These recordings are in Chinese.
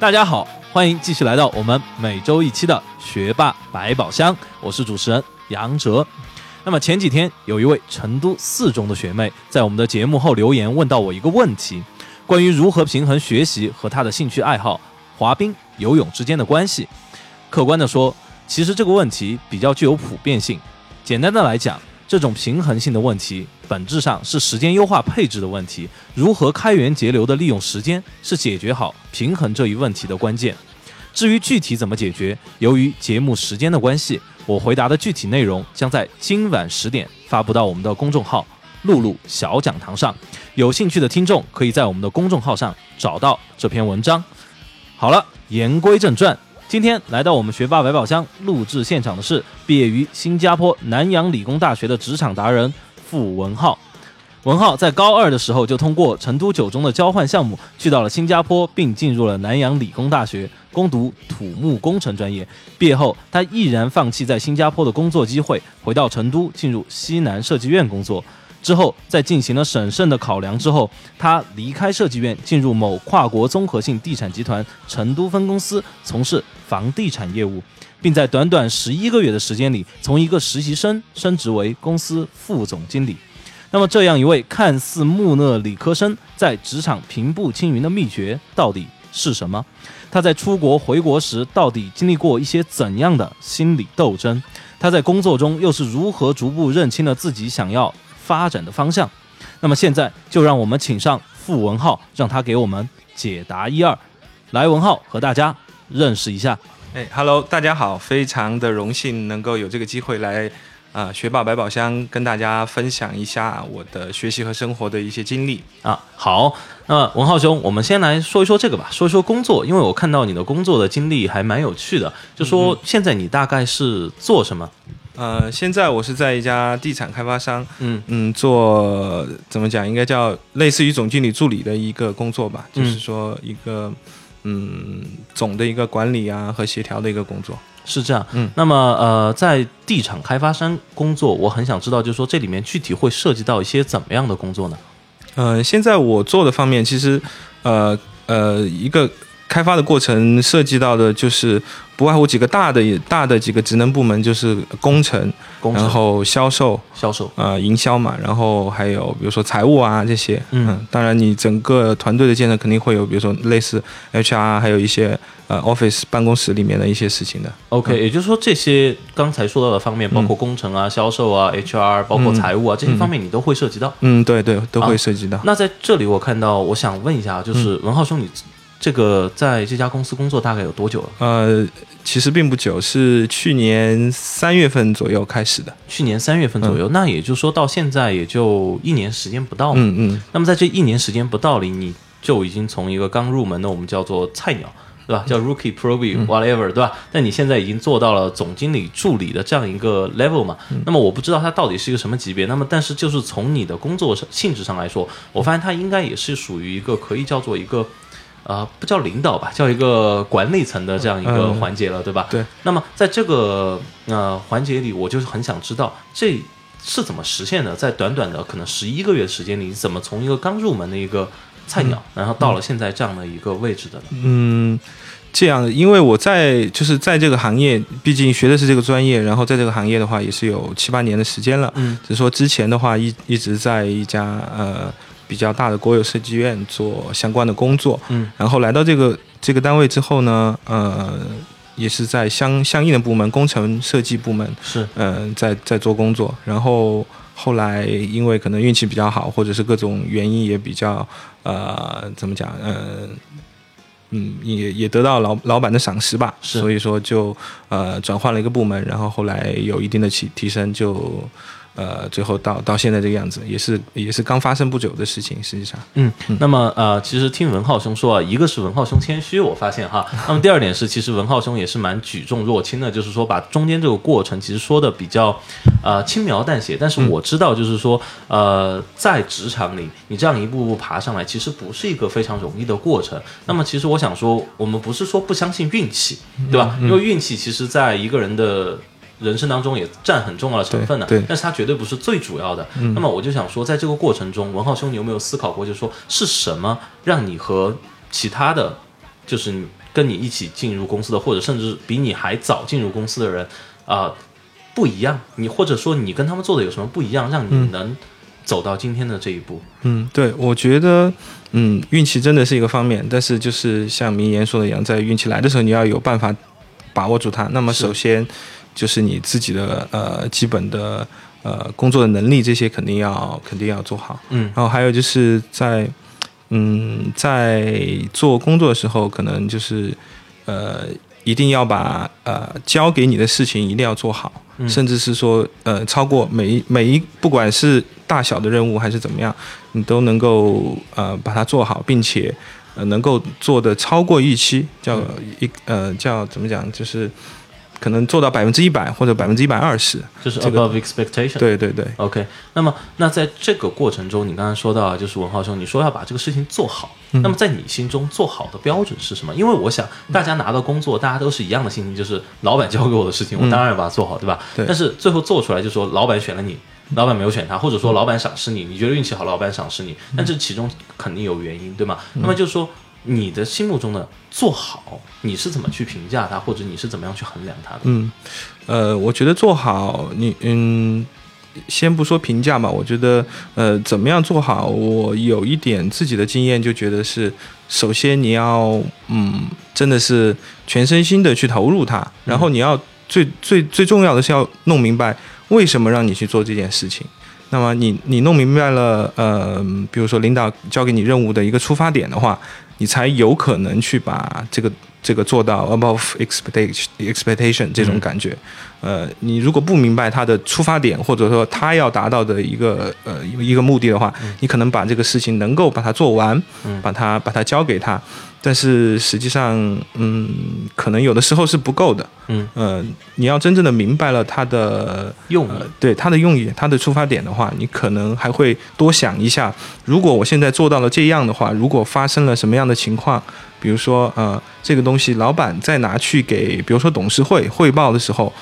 大家好，欢迎继续来到我们每周一期的学霸百宝箱，我是主持人杨哲。那么前几天有一位成都四中的学妹在我们的节目后留言问到我一个问题，关于如何平衡学习和她的兴趣爱好滑冰、游泳之间的关系。客观的说，其实这个问题比较具有普遍性。简单的来讲，这种平衡性的问题，本质上是时间优化配置的问题。如何开源节流的利用时间，是解决好平衡这一问题的关键。至于具体怎么解决，由于节目时间的关系，我回答的具体内容将在今晚十点发布到我们的公众号“露露小讲堂”上。有兴趣的听众可以在我们的公众号上找到这篇文章。好了，言归正传。今天来到我们学霸百宝箱录制现场的是毕业于新加坡南洋理工大学的职场达人傅文浩。文浩在高二的时候就通过成都九中的交换项目去到了新加坡，并进入了南洋理工大学攻读土木工程专业。毕业后，他毅然放弃在新加坡的工作机会，回到成都进入西南设计院工作。之后，在进行了审慎的考量之后，他离开设计院，进入某跨国综合性地产集团成都分公司从事房地产业务，并在短短十一个月的时间里，从一个实习生升职为公司副总经理。那么，这样一位看似木讷理科生，在职场平步青云的秘诀到底是什么？他在出国回国时，到底经历过一些怎样的心理斗争？他在工作中又是如何逐步认清了自己想要？发展的方向，那么现在就让我们请上傅文浩，让他给我们解答一二。来，文浩和大家认识一下。哎，Hello，大家好，非常的荣幸能够有这个机会来啊学霸百宝箱跟大家分享一下我的学习和生活的一些经历啊。好，那文浩兄，我们先来说一说这个吧，说一说工作，因为我看到你的工作的经历还蛮有趣的，就说现在你大概是做什么？呃，现在我是在一家地产开发商，嗯嗯，做怎么讲，应该叫类似于总经理助理的一个工作吧，就是说一个嗯总的一个管理啊和协调的一个工作，是这样。嗯，那么呃，在地产开发商工作，我很想知道，就是说这里面具体会涉及到一些怎么样的工作呢？呃，现在我做的方面，其实呃呃一个。开发的过程涉及到的就是不外乎几个大的、大的几个职能部门，就是工程，然后销售、销售啊，营销嘛，然后还有比如说财务啊这些。嗯，当然你整个团队的建设肯定会有，比如说类似 HR，还有一些呃 Office 办公室里面的一些事情的。OK，也就是说这些刚才说到的方面，包括工程啊、销售啊、HR，包括财务啊这些方面，你都会涉及到。嗯，对对，都会涉及到。那在这里我看到，我想问一下，就是文浩兄，你。这个在这家公司工作大概有多久了？呃，其实并不久，是去年三月份左右开始的。去年三月份左右，那也就是说到现在也就一年时间不到。嗯嗯。那么在这一年时间不到里，你就已经从一个刚入门的我们叫做菜鸟，对吧？叫 rookie probie whatever，对吧？但你现在已经做到了总经理助理的这样一个 level 嘛？那么我不知道它到底是一个什么级别。那么但是就是从你的工作性质上来说，我发现它应该也是属于一个可以叫做一个。呃，不叫领导吧，叫一个管理层的这样一个环节了，对吧？对。那么在这个呃环节里，我就是很想知道这是怎么实现的，在短短的可能十一个月时间里，怎么从一个刚入门的一个菜鸟，然后到了现在这样的一个位置的呢？嗯，这样，因为我在就是在这个行业，毕竟学的是这个专业，然后在这个行业的话也是有七八年的时间了。嗯。只是说之前的话一一直在一家呃。比较大的国有设计院做相关的工作，嗯，然后来到这个这个单位之后呢，呃，也是在相相应的部门，工程设计部门是，嗯，在在做工作，然后后来因为可能运气比较好，或者是各种原因也比较，呃，怎么讲，嗯嗯，也也得到老老板的赏识吧，所以说就呃转换了一个部门，然后后来有一定的提提升就。呃，最后到到现在这个样子，也是也是刚发生不久的事情。实际上，嗯，那么呃，其实听文浩兄说啊，一个是文浩兄谦虚，我发现哈，那么第二点是，其实文浩兄也是蛮举重若轻的，就是说把中间这个过程其实说的比较呃轻描淡写。但是我知道，就是说呃，在职场里，你这样一步步爬上来，其实不是一个非常容易的过程。那么其实我想说，我们不是说不相信运气，对吧？因为运气其实在一个人的。人生当中也占很重要的成分的，但是它绝对不是最主要的。那么我就想说，在这个过程中，文浩兄，你有没有思考过，就是说是什么让你和其他的，就是跟你一起进入公司的，或者甚至比你还早进入公司的人啊不一样？你或者说你跟他们做的有什么不一样，让你能走到今天的这一步？嗯，对，我觉得，嗯，运气真的是一个方面，但是就是像名言说的一样，在运气来的时候，你要有办法把握住它。那么首先。就是你自己的呃基本的呃工作的能力，这些肯定要肯定要做好。嗯，然后还有就是在嗯在做工作的时候，可能就是呃一定要把呃交给你的事情一定要做好，甚至是说呃超过每一每一不管是大小的任务还是怎么样，你都能够呃把它做好，并且呃能够做的超过预期，叫一呃叫怎么讲就是。可能做到百分之一百或者百分之一百二十，就是 above expectation。对对对，OK。那么，那在这个过程中，你刚刚说到，就是文浩兄，你说要把这个事情做好。那么，在你心中做好的标准是什么？因为我想，大家拿到工作，大家都是一样的心情，就是老板交给我的事情，我当然要把它做好，对吧？对。但是最后做出来，就说老板选了你，老板没有选他，或者说老板赏识你，你觉得运气好，老板赏识你，但这其中肯定有原因，对吗？那么就是说。你的心目中的做好，你是怎么去评价它，或者你是怎么样去衡量它的？嗯，呃，我觉得做好，你嗯，先不说评价吧，我觉得呃，怎么样做好，我有一点自己的经验，就觉得是，首先你要嗯，真的是全身心的去投入它，然后你要最最最重要的是要弄明白为什么让你去做这件事情。那么你你弄明白了，呃，比如说领导交给你任务的一个出发点的话。你才有可能去把这个这个做到 above expectation expectation 这种感觉，呃，你如果不明白他的出发点，或者说他要达到的一个呃一个目的的话，你可能把这个事情能够把它做完，把它把它交给他。但是实际上，嗯，可能有的时候是不够的。嗯，呃，你要真正的明白了他的用意，对他的用意、他的出发点的话，你可能还会多想一下。如果我现在做到了这样的话，如果发生了什么样的情况，比如说，呃，这个东西老板再拿去给，比如说董事会汇报的时候，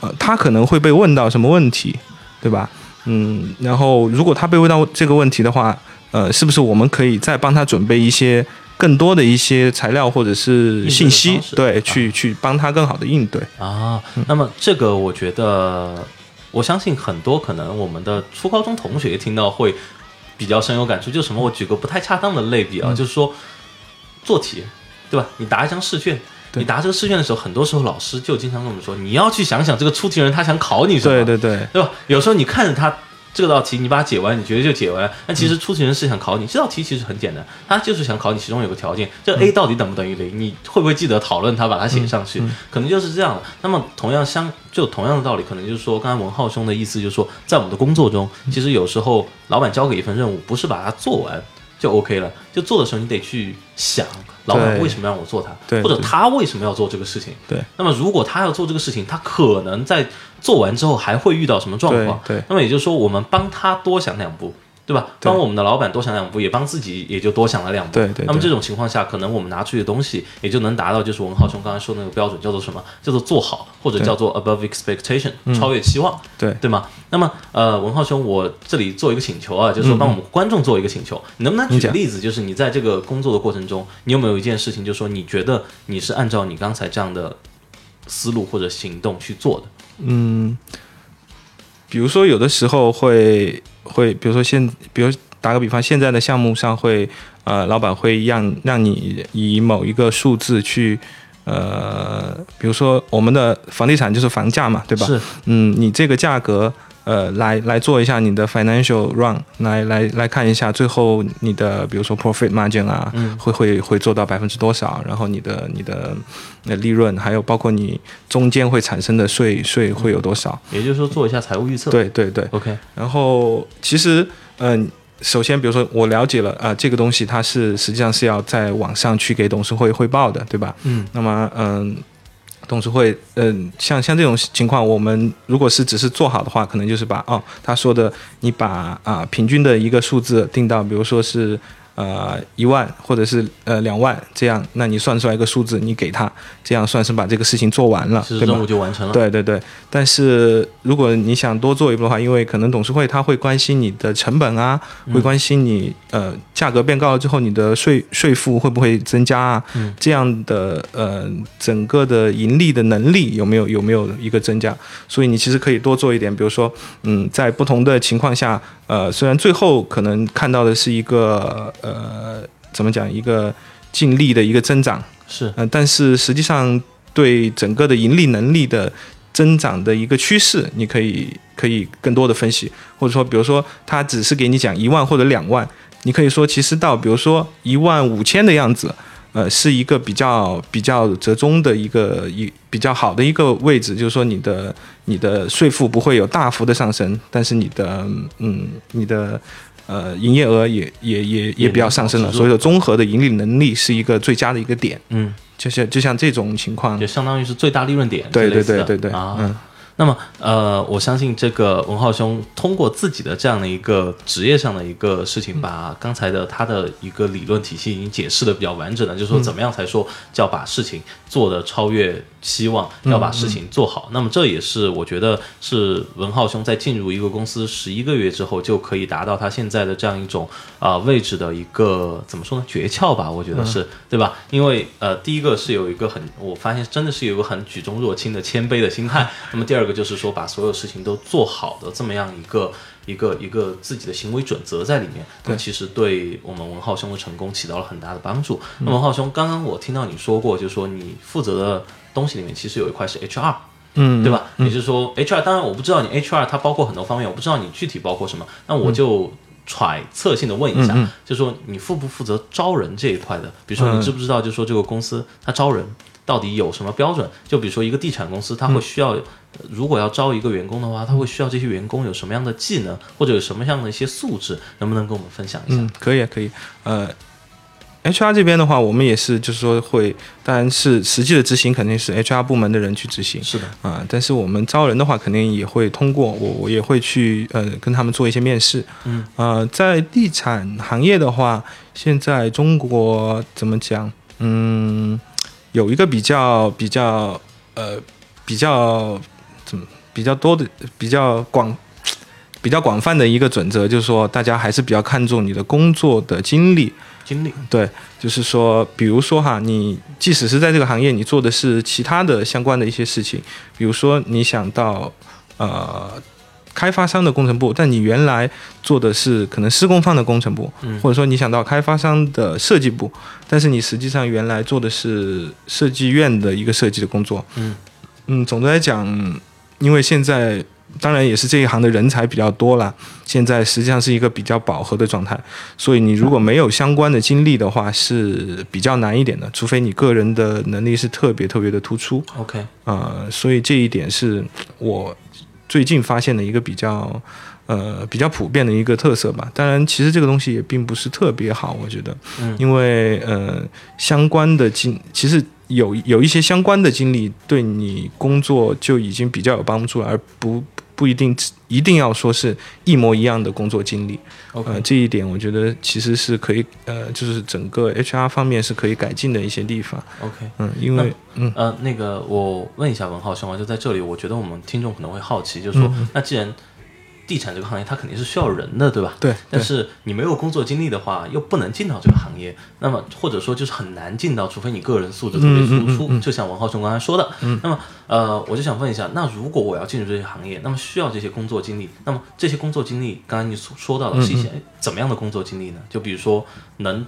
呃，他可能会被问到什么问题，对吧？嗯，然后如果他被问到这个问题的话，呃，是不是我们可以再帮他准备一些？更多的一些材料或者是信息，对，去去帮他更好的应对啊。那么这个我觉得，我相信很多可能我们的初高中同学听到会比较深有感触。就什么？我举个不太恰当的类比啊，就是说做题，对吧？你答一张试卷，你答这个试卷的时候，很多时候老师就经常跟我们说，你要去想想这个出题人他想考你什么，对对对，对吧？有时候你看着他。这道题你把它解完，你觉得就解完？但其实出题人是想考你。这道题其实很简单，他就是想考你。其中有个条件，这 a 到底等不等于零？你会不会记得讨论它，把它写上去？可能就是这样的。那么同样相就同样的道理，可能就是说，刚才文浩兄的意思就是说，在我们的工作中，其实有时候老板交给一份任务，不是把它做完就 OK 了，就做的时候你得去想。老板为什么让我做它？或者他为什么要做这个事情？对。那么如果他要做这个事情，他可能在做完之后还会遇到什么状况？对。那么也就是说，我们帮他多想两步。对吧？帮我们的老板多想两步，也帮自己也就多想了两步。对对。那么这种情况下，可能我们拿出去的东西也就能达到，就是文浩兄刚才说的那个标准，叫做什么？叫做做好，或者叫做 above expectation，超越期望。对对吗？那么呃，文浩兄，我这里做一个请求啊，就是说帮我们观众做一个请求，你能不能举个例子？就是你在这个工作的过程中，你有没有一件事情，就是说你觉得你是按照你刚才这样的思路或者行动去做的？嗯，比如说有的时候会。会，比如说现，比如打个比方，现在的项目上会，呃，老板会让让你以某一个数字去，呃，比如说我们的房地产就是房价嘛，对吧？是，嗯，你这个价格。呃，来来做一下你的 financial run，来来来看一下最后你的，比如说 profit margin 啊，会会会做到百分之多少？然后你的你的那利润，还有包括你中间会产生的税税会有多少？也就是说做一下财务预测。对对对，OK。然后其实，嗯，首先比如说我了解了啊，这个东西它是实际上是要在网上去给董事会汇报的，对吧？嗯。那么嗯。董事会，嗯，像像这种情况，我们如果是只是做好的话，可能就是把哦，他说的，你把啊平均的一个数字定到，比如说是。呃，一万或者是呃两万这样，那你算出来一个数字，你给他，这样算是把这个事情做完了，对吧？任务就完成了。对对对。但是如果你想多做一步的话，因为可能董事会他会关心你的成本啊，会关心你呃价格变高了之后你的税税负会不会增加啊？这样的呃整个的盈利的能力有没有有没有一个增加？所以你其实可以多做一点，比如说嗯，在不同的情况下。呃，虽然最后可能看到的是一个呃，怎么讲，一个净利的一个增长是，嗯，但是实际上对整个的盈利能力的增长的一个趋势，你可以可以更多的分析，或者说，比如说他只是给你讲一万或者两万，你可以说其实到比如说一万五千的样子。呃，是一个比较比较折中的一个一比较好的一个位置，就是说你的你的税负不会有大幅的上升，但是你的嗯你的呃营业额也也也也比较上升了，所以说综合的盈利能力是一个最佳的一个点，嗯，就像就像这种情况，就相当于是最大利润点，对对对对对啊，嗯。那么，呃，我相信这个文浩兄通过自己的这样的一个职业上的一个事情，把刚才的他的一个理论体系已经解释的比较完整了，就是说怎么样才说叫把事情做的超越。希望要把事情做好，那么这也是我觉得是文浩兄在进入一个公司十一个月之后就可以达到他现在的这样一种啊位置的一个怎么说呢诀窍吧？我觉得是对吧？因为呃，第一个是有一个很，我发现真的是有一个很举重若轻的谦卑的心态。那么第二个就是说把所有事情都做好的这么样一个。一个一个自己的行为准则在里面，那其实对我们文浩兄的成功起到了很大的帮助。那文浩兄，刚刚我听到你说过，就是说你负责的东西里面其实有一块是 HR，嗯，对吧？也就是说 HR，当然我不知道你 HR 它包括很多方面，我不知道你具体包括什么，那我就揣测性的问一下，就是说你负不负责招人这一块的？比如说你知不知道，就是说这个公司它招人到底有什么标准？就比如说一个地产公司，它会需要。如果要招一个员工的话，他会需要这些员工有什么样的技能，或者有什么样的一些素质，能不能跟我们分享一下？嗯，可以，可以。呃，HR 这边的话，我们也是，就是说会，当然是实际的执行肯定是 HR 部门的人去执行。是的，啊，但是我们招人的话，肯定也会通过我，我也会去呃跟他们做一些面试。嗯，呃，在地产行业的话，现在中国怎么讲？嗯，有一个比较比较呃比较。比较多的比较广比较广泛的一个准则，就是说大家还是比较看重你的工作的经历。经历对，就是说，比如说哈，你即使是在这个行业，你做的是其他的相关的一些事情，比如说你想到呃开发商的工程部，但你原来做的是可能施工方的工程部，或者说你想到开发商的设计部，但是你实际上原来做的是设计院的一个设计的工作。嗯嗯，总的来讲。因为现在当然也是这一行的人才比较多了，现在实际上是一个比较饱和的状态，所以你如果没有相关的经历的话是比较难一点的，除非你个人的能力是特别特别的突出。OK，呃，所以这一点是我最近发现的一个比较呃比较普遍的一个特色吧。当然，其实这个东西也并不是特别好，我觉得，因为呃相关的经其实。有有一些相关的经历，对你工作就已经比较有帮助，而不不一定一定要说是一模一样的工作经历。呃，这一点我觉得其实是可以，呃，就是整个 HR 方面是可以改进的一些地方。OK，嗯，因为嗯呃，那个我问一下文浩兄啊，就在这里，我觉得我们听众可能会好奇，就是说，那既然地产这个行业它肯定是需要人的，对吧？对。但是你没有工作经历的话，又不能进到这个行业，那么或者说就是很难进到，除非你个人素质特别突出。就像王浩雄刚才说的。那么呃，我就想问一下，那如果我要进入这些行业，那么需要这些工作经历，那么这些工作经历，刚才你所说到的是一些怎么样的工作经历呢？就比如说能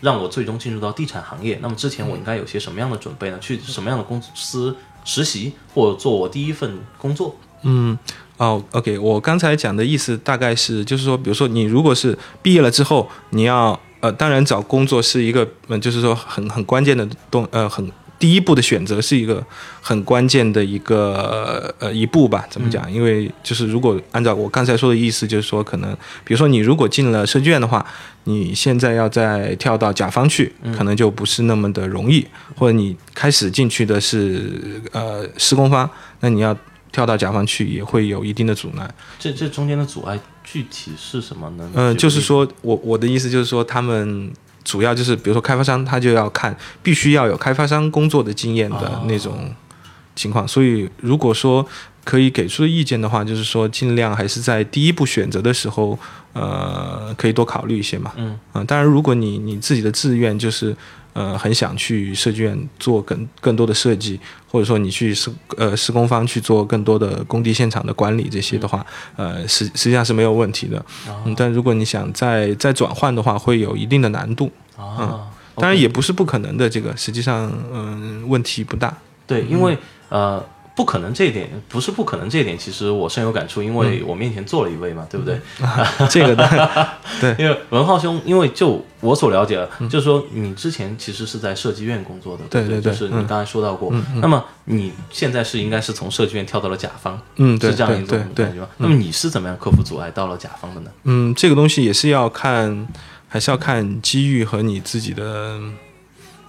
让我最终进入到地产行业，那么之前我应该有些什么样的准备呢？去什么样的公司实习，或者做我第一份工作？嗯，哦，OK，我刚才讲的意思大概是，就是说，比如说你如果是毕业了之后，你要呃，当然找工作是一个，嗯，就是说很很关键的动，呃，很。第一步的选择是一个很关键的一个呃一步吧？怎么讲？因为就是如果按照我刚才说的意思，就是说可能，比如说你如果进了设计院的话，你现在要再跳到甲方去，可能就不是那么的容易。或者你开始进去的是呃施工方，那你要跳到甲方去，也会有一定的阻碍。这这中间的阻碍具体是什么呢？嗯，就是说我我的意思就是说他们。主要就是，比如说开发商，他就要看，必须要有开发商工作的经验的那种情况。所以，如果说可以给出的意见的话，就是说尽量还是在第一步选择的时候，呃，可以多考虑一些嘛。嗯。啊，当然，如果你你自己的志愿就是。呃，很想去设计院做更更多的设计，或者说你去施呃施工方去做更多的工地现场的管理这些的话，呃，实实际上是没有问题的。嗯，但如果你想再再转换的话，会有一定的难度。啊，当然也不是不可能的，这个实际上嗯问题不大。对，因为呃。不可能，这一点不是不可能，这一点其实我深有感触，因为我面前坐了一位嘛，对不对？这个对，因为文浩兄，因为就我所了解，就是说你之前其实是在设计院工作的，对对对，就是你刚才说到过。那么你现在是应该是从设计院跳到了甲方，嗯，是这样一种感觉吗？那么你是怎么样克服阻碍到了甲方的呢？嗯，这个东西也是要看，还是要看机遇和你自己的。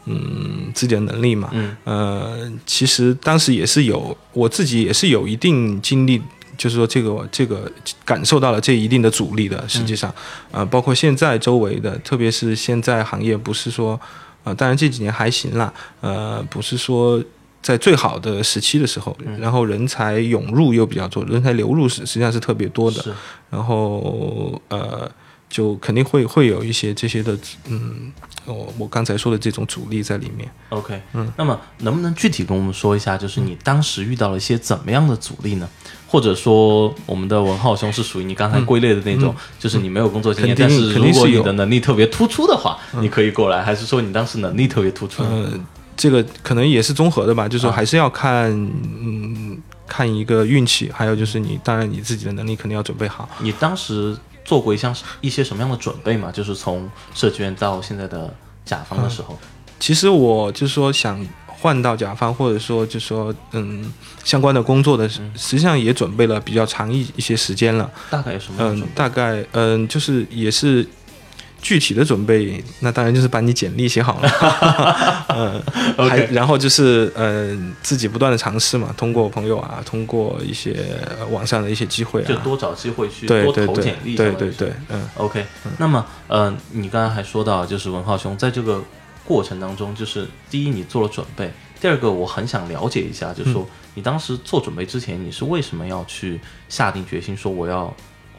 嗯，自己的能力嘛，嗯，呃，其实当时也是有，我自己也是有一定经历，就是说这个这个感受到了这一定的阻力的。实际上，呃，包括现在周围的，特别是现在行业不是说，呃，当然这几年还行啦，呃，不是说在最好的时期的时候，然后人才涌入又比较多，人才流入是实际上是特别多的，然后呃。就肯定会会有一些这些的，嗯，我我刚才说的这种阻力在里面。OK，嗯，那么能不能具体跟我们说一下，就是你当时遇到了一些怎么样的阻力呢？或者说，我们的文浩兄是属于你刚才归类的那种，就是你没有工作经验，但是如果你的能力特别突出的话，你可以过来，还是说你当时能力特别突出？嗯，这个可能也是综合的吧，就是说还是要看，嗯，看一个运气，还有就是你当然你自己的能力肯定要准备好。你当时。做过一项一些什么样的准备嘛？就是从设计院到现在的甲方的时候，其实我就是说想换到甲方，或者说就是说嗯相关的工作的，实际上也准备了比较长一一些时间了。大概有什么？嗯，大概嗯就是也是。具体的准备，那当然就是把你简历写好了，嗯，还然后就是嗯自己不断的尝试嘛，通过朋友啊，通过一些网上的一些机会啊，就多找机会去多投简历，对对对，嗯，OK。那么呃，你刚刚还说到，就是文浩兄在这个过程当中，就是第一你做了准备，第二个我很想了解一下，就是说你当时做准备之前，你是为什么要去下定决心说我要。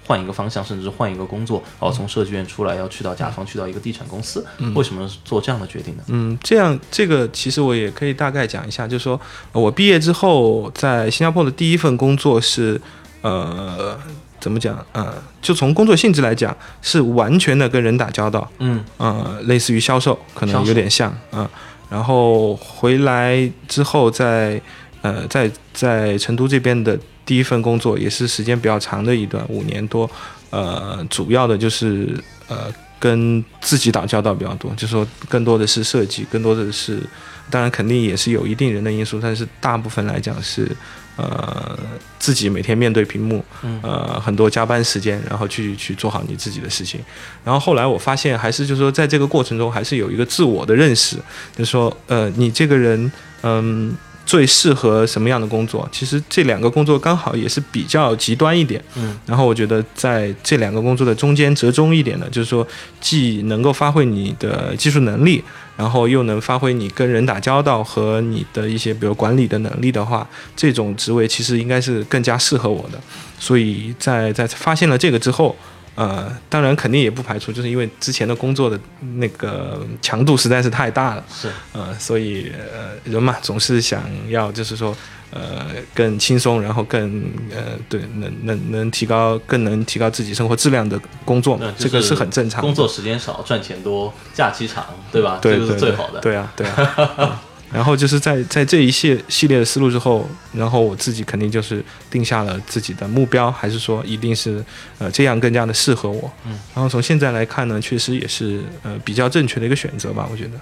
换一个方向，甚至是换一个工作，哦，从设计院出来要去到甲方，去到一个地产公司，为什么做这样的决定呢？嗯，这样这个其实我也可以大概讲一下，就是说我毕业之后在新加坡的第一份工作是，呃，怎么讲？呃，就从工作性质来讲，是完全的跟人打交道，嗯，呃，类似于销售，可能有点像，嗯，然后回来之后在，呃，在在成都这边的。第一份工作也是时间比较长的一段，五年多，呃，主要的就是呃跟自己打交道比较多，就说更多的是设计，更多的是，当然肯定也是有一定人的因素，但是大部分来讲是呃自己每天面对屏幕，呃很多加班时间，然后去去做好你自己的事情，然后后来我发现还是就是说在这个过程中还是有一个自我的认识，就是说呃你这个人嗯。最适合什么样的工作？其实这两个工作刚好也是比较极端一点。嗯，然后我觉得在这两个工作的中间折中一点的，就是说既能够发挥你的技术能力，然后又能发挥你跟人打交道和你的一些比如管理的能力的话，这种职位其实应该是更加适合我的。所以在在发现了这个之后，呃，当然肯定也不排除，就是因为之前的工作的那个强度实在是太大了，是，呃，所以呃，人嘛总是想要就是说，呃，更轻松，然后更呃，对，能能能提高，更能提高自己生活质量的工作，这个是很正常。工作时间少，赚钱多，假期长，对吧？对，这是最好的。对啊，对啊。然后就是在在这一系系列的思路之后，然后我自己肯定就是定下了自己的目标，还是说一定是呃这样更加的适合我。嗯。然后从现在来看呢，确实也是呃比较正确的一个选择吧，我觉得。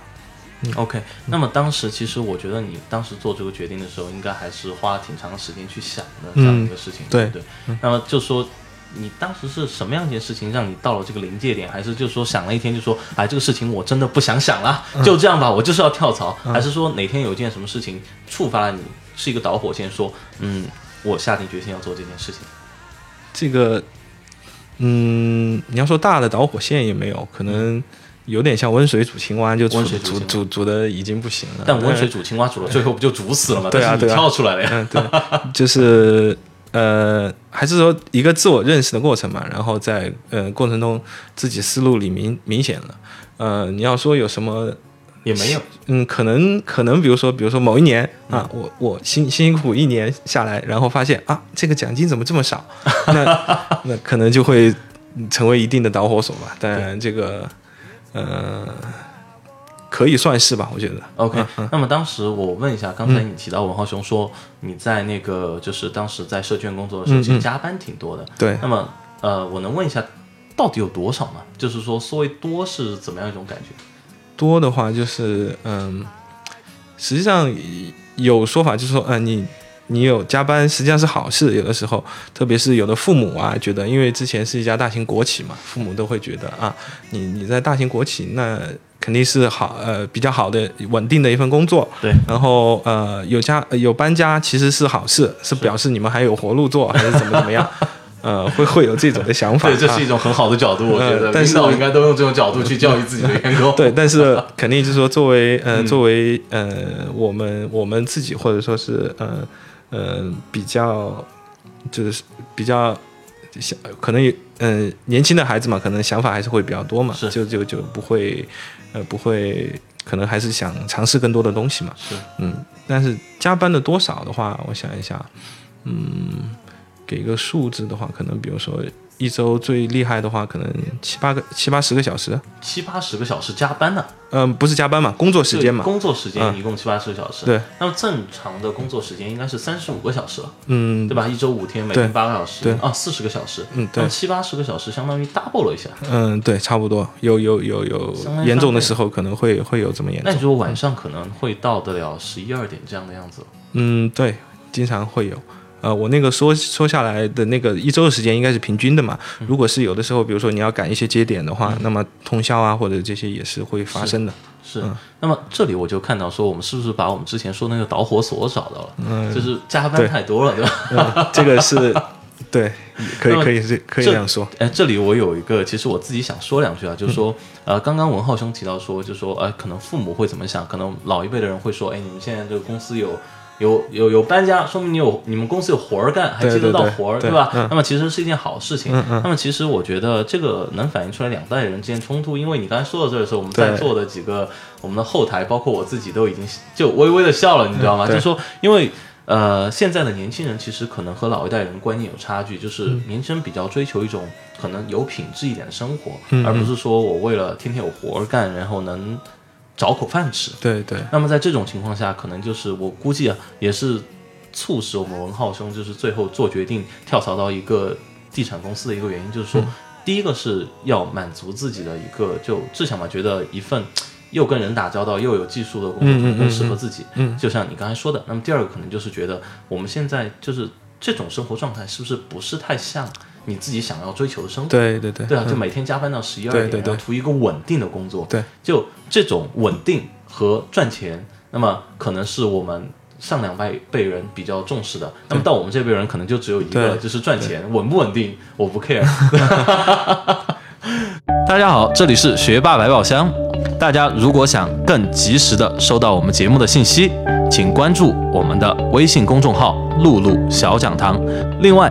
嗯。OK，那么当时其实我觉得你当时做这个决定的时候，应该还是花了挺长的时间去想的这样一个事情，对对？那么就说。你当时是什么样一件事情让你到了这个临界点？还是就是说想了一天就说，哎，这个事情我真的不想想了，就这样吧，我就是要跳槽？还是说哪天有一件什么事情触发了你，是一个导火线，说，嗯，我下定决心要做这件事情？这个，嗯，你要说大的导火线也没有，可能有点像温水煮青蛙，就煮煮煮煮的已经不行了。但温水煮青蛙煮了，最后不就煮死了吗？对啊，对啊，跳出来了呀。嗯，对，就是。呃，还是说一个自我认识的过程嘛，然后在呃过程中自己思路里明明显了。呃，你要说有什么也没有，嗯，可能可能比如说比如说某一年啊，我我辛辛辛苦苦一年下来，然后发现啊这个奖金怎么这么少，那那可能就会成为一定的导火索吧。但这个呃。可以算是吧，我觉得。OK，那么当时我问一下，刚才你提到文浩雄说你在那个就是当时在社圈工作的时候，其实加班挺多的。对。那么呃，我能问一下，到底有多少吗？就是说，所谓多是怎么样一种感觉？多的话就是嗯，实际上有说法就是说，嗯，你你有加班实际上是好事，有的时候，特别是有的父母啊，觉得因为之前是一家大型国企嘛，父母都会觉得啊，你你在大型国企那。肯定是好，呃，比较好的、稳定的一份工作。对。然后，呃，有家有搬家，其实是好事，是表示你们还有活路做，还是怎么怎么样？呃，会会有这种的想法。对，这是一种很好的角度，我觉得领导应该都用这种角度去教育自己的员工。对，但是肯定就是说，作为呃，作为呃，我们我们自己或者说是呃呃比较就是比较想可能嗯年轻的孩子嘛，可能想法还是会比较多嘛，就就就不会。呃，不会，可能还是想尝试更多的东西嘛。是，嗯，但是加班的多少的话，我想一下，嗯，给一个数字的话，可能比如说。一周最厉害的话，可能七八个、七八十个小时。七八十个小时加班呢？嗯，不是加班嘛，工作时间嘛。工作时间一共七八十个小时。对。那么正常的工作时间应该是三十五个小时了。嗯。对吧？一周五天，每天八个小时。对。啊，四十个小时。嗯，对。七八十个小时相当于 double 了一下。嗯，对，差不多。有有有有严重的时候可能会会有这么严重。那你说晚上可能会到得了十一二点这样的样子？嗯，对，经常会有。呃，我那个说说下来的那个一周的时间应该是平均的嘛。如果是有的时候，比如说你要赶一些节点的话，那么通宵啊或者这些也是会发生的。是。那么这里我就看到说，我们是不是把我们之前说那个导火索找到了？嗯。就是加班太多了，对吧？这个是，对，可以可以是可以这样说。哎，这里我有一个，其实我自己想说两句啊，就是说，呃，刚刚文浩兄提到说，就说，呃，可能父母会怎么想？可能老一辈的人会说，哎，你们现在这个公司有。有有有搬家，说明你有你们公司有活儿干，还接得到活儿，对吧？那么其实是一件好事情。那么其实我觉得这个能反映出来两代人之间冲突，因为你刚才说到这儿的时候，我们在座的几个我们的后台，包括我自己都已经就微微的笑了，你知道吗？就说因为呃现在的年轻人其实可能和老一代人观念有差距，就是年轻人比较追求一种可能有品质一点的生活，而不是说我为了天天有活儿干，然后能。找口饭吃，对对。那么在这种情况下，可能就是我估计啊，也是促使我们文浩兄就是最后做决定跳槽到一个地产公司的一个原因，就是说，第一个是要满足自己的一个就志向嘛，觉得一份又跟人打交道又有技术的工作更适合自己。嗯，就像你刚才说的，那么第二个可能就是觉得我们现在就是这种生活状态是不是不是太像。你自己想要追求的生活，对对对，对啊，就每天加班到十一二点，然后图一个稳定的工作，对，就这种稳定和赚钱，那么可能是我们上两辈辈人比较重视的，那么到我们这辈人可能就只有一个，就是赚钱，稳不稳定我不 care。大家好，这里是学霸百宝箱，大家如果想更及时的收到我们节目的信息，请关注我们的微信公众号“露露小讲堂”，另外。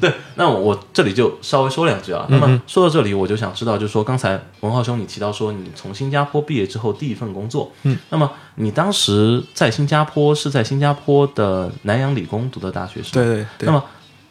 对，那我这里就稍微说两句啊。那么说到这里，我就想知道，就是说刚才文浩兄你提到说你从新加坡毕业之后第一份工作，嗯，那么你当时在新加坡是在新加坡的南洋理工读的大学，是吗？对对对。那么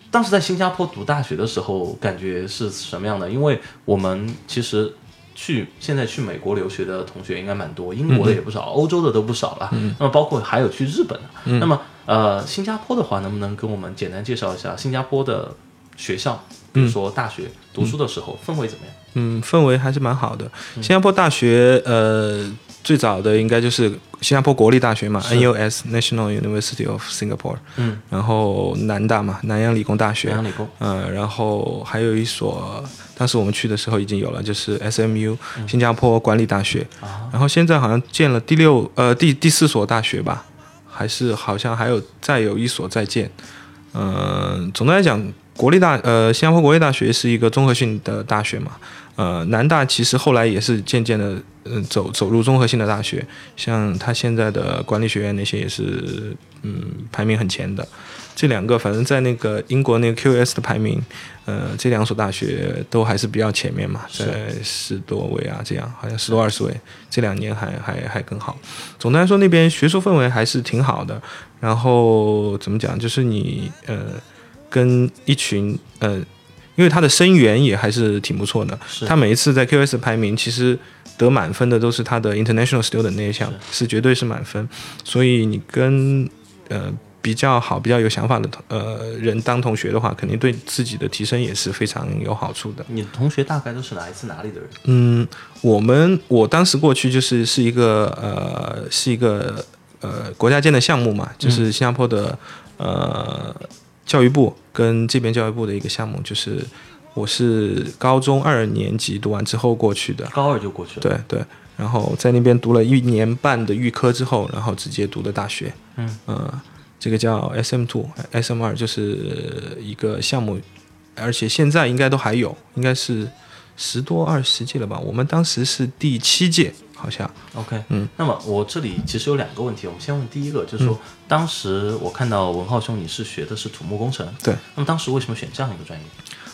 当时在新加坡读大学的时候，感觉是什么样的？因为我们其实去现在去美国留学的同学应该蛮多，英国的也不少，欧洲的都不少了。那么包括还有去日本的。那么呃，新加坡的话，能不能跟我们简单介绍一下新加坡的学校，比如说大学读书的时候氛围怎么样？嗯，氛围还是蛮好的。新加坡大学，呃，最早的应该就是新加坡国立大学嘛，NUS National University of Singapore。嗯，然后南大嘛，南洋理工大学。南洋理工。嗯，然后还有一所，当时我们去的时候已经有了，就是 SMU 新加坡管理大学。啊。然后现在好像建了第六，呃，第第四所大学吧。还是好像还有再有一所在建，嗯，总的来讲，国立大呃新加坡国立大学是一个综合性的大学嘛，呃，南大其实后来也是渐渐的嗯走走入综合性的大学，像他现在的管理学院那些也是嗯排名很前的，这两个反正在那个英国那个 QS 的排名，呃，这两所大学都还是比较前面嘛，在十多位啊，这样好像十多二十位，这两年还还还更好。总的来说，那边学术氛围还是挺好的。然后怎么讲，就是你呃跟一群呃，因为他的生源也还是挺不错的。他每一次在 QS 排名，其实得满分的都是他的 International Student 那一项，是绝对是满分。所以你跟呃。比较好、比较有想法的同呃人当同学的话，肯定对自己的提升也是非常有好处的。你的同学大概都是来自哪里的人？嗯，我们我当时过去就是是一个呃是一个呃国家建的项目嘛，就是新加坡的呃教育部跟这边教育部的一个项目，就是我是高中二年级读完之后过去的，高二就过去了。对对，然后在那边读了一年半的预科之后，然后直接读的大学。嗯嗯。这个叫 S M Two，S M 二就是一个项目，而且现在应该都还有，应该是十多二十届了吧？我们当时是第七届，好像。OK，嗯，那么我这里其实有两个问题，我们先问第一个，就是说当时我看到文浩兄你是学的是土木工程，对，那么当时为什么选这样一个专业？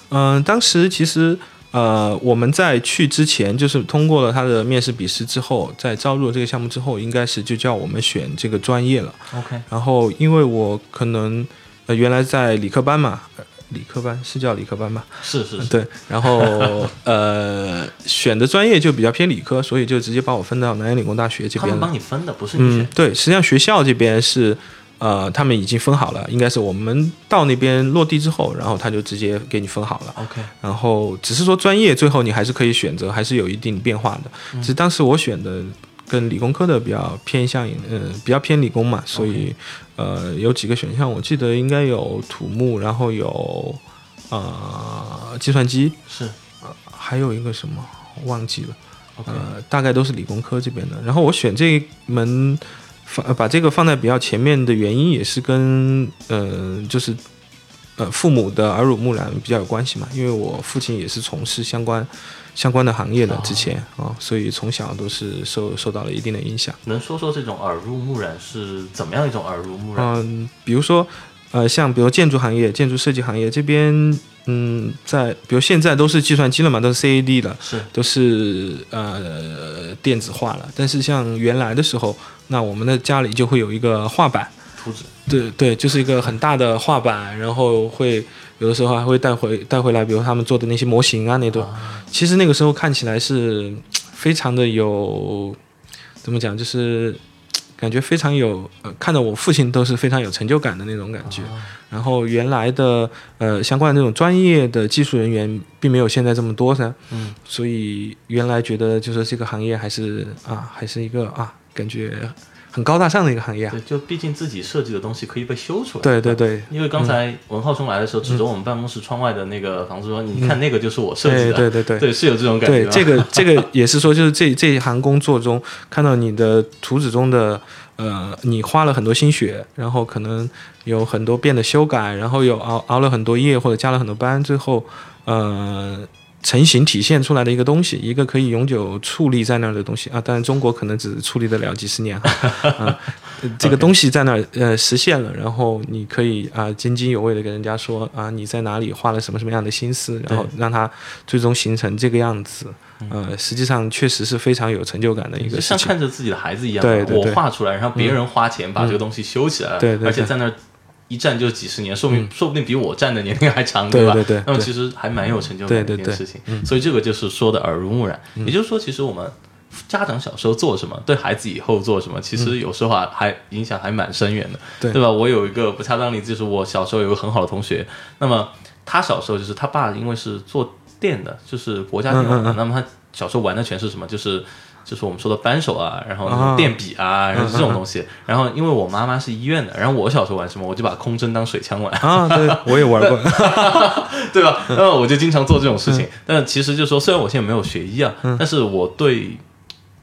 嗯，当时其实。呃，我们在去之前，就是通过了他的面试笔试之后，在招入这个项目之后，应该是就叫我们选这个专业了。OK。然后，因为我可能呃原来在理科班嘛，理科班是叫理科班吧？是是是。对。然后呃，选的专业就比较偏理科，所以就直接把我分到南洋理工大学这边了。他们帮你分的，不是你选。对，实际上学校这边是。呃，他们已经分好了，应该是我们到那边落地之后，然后他就直接给你分好了。OK，然后只是说专业最后你还是可以选择，还是有一定变化的。只是当时我选的跟理工科的比较偏向，嗯，比较偏理工嘛，所以呃有几个选项，我记得应该有土木，然后有呃计算机，是，呃还有一个什么忘记了，呃，大概都是理工科这边的。然后我选这一门。放把这个放在比较前面的原因也是跟呃就是呃父母的耳濡目染比较有关系嘛，因为我父亲也是从事相关相关的行业的之前啊，所以从小都是受受到了一定的影响。能说说这种耳濡目染是怎么样一种耳濡目染？嗯，比如说呃像比如建筑行业、建筑设计行业这边。嗯，在比如现在都是计算机了嘛，都是 CAD 了，是都是呃电子化了。但是像原来的时候，那我们的家里就会有一个画板，图纸，对对，就是一个很大的画板，然后会有的时候还会带回带回来，比如他们做的那些模型啊那种。其实那个时候看起来是非常的有，怎么讲，就是感觉非常有，呃，看到我父亲都是非常有成就感的那种感觉。然后原来的呃相关的那种专业的技术人员并没有现在这么多噻，嗯，所以原来觉得就是这个行业还是啊还是一个啊感觉很高大上的一个行业啊。对，就毕竟自己设计的东西可以被修出来。对对对，因为刚才文浩兄来的时候，指着我们办公室窗外的那个房子说：“你看那个就是我设计的。”对对对对，是有这种感觉。对，这个 这个也是说，就是这这一行工作中，看到你的图纸中的。呃，你花了很多心血，然后可能有很多遍的修改，然后又熬熬了很多夜或者加了很多班，最后呃成型体现出来的一个东西，一个可以永久矗立在那儿的东西啊。当然，中国可能只矗立得了几十年哈。这个东西在那儿呃实现了，然后你可以啊津津有味的跟人家说啊你在哪里花了什么什么样的心思，然后让它最终形成这个样子。呃，实际上确实是非常有成就感的一个事情，像看着自己的孩子一样。对对对，我画出来，然后别人花钱把这个东西修起来了，对对，而且在那儿一站就几十年，说明说不定比我站的年龄还长，对吧？对对。那么其实还蛮有成就感的一件事情，所以这个就是说的耳濡目染。也就是说，其实我们家长小时候做什么，对孩子以后做什么，其实有时候啊还影响还蛮深远的，对吧？我有一个不恰当例子，就是我小时候有个很好的同学，那么他小时候就是他爸因为是做电的，就是国家电网的，那么他。小时候玩的全是什么？就是就是我们说的扳手啊，然后电笔啊，然后这种东西。然后因为我妈妈是医院的，然后我小时候玩什么？我就把空针当水枪玩啊。对，我也玩过，对吧？然后我就经常做这种事情。但其实就说，虽然我现在没有学医啊，但是我对。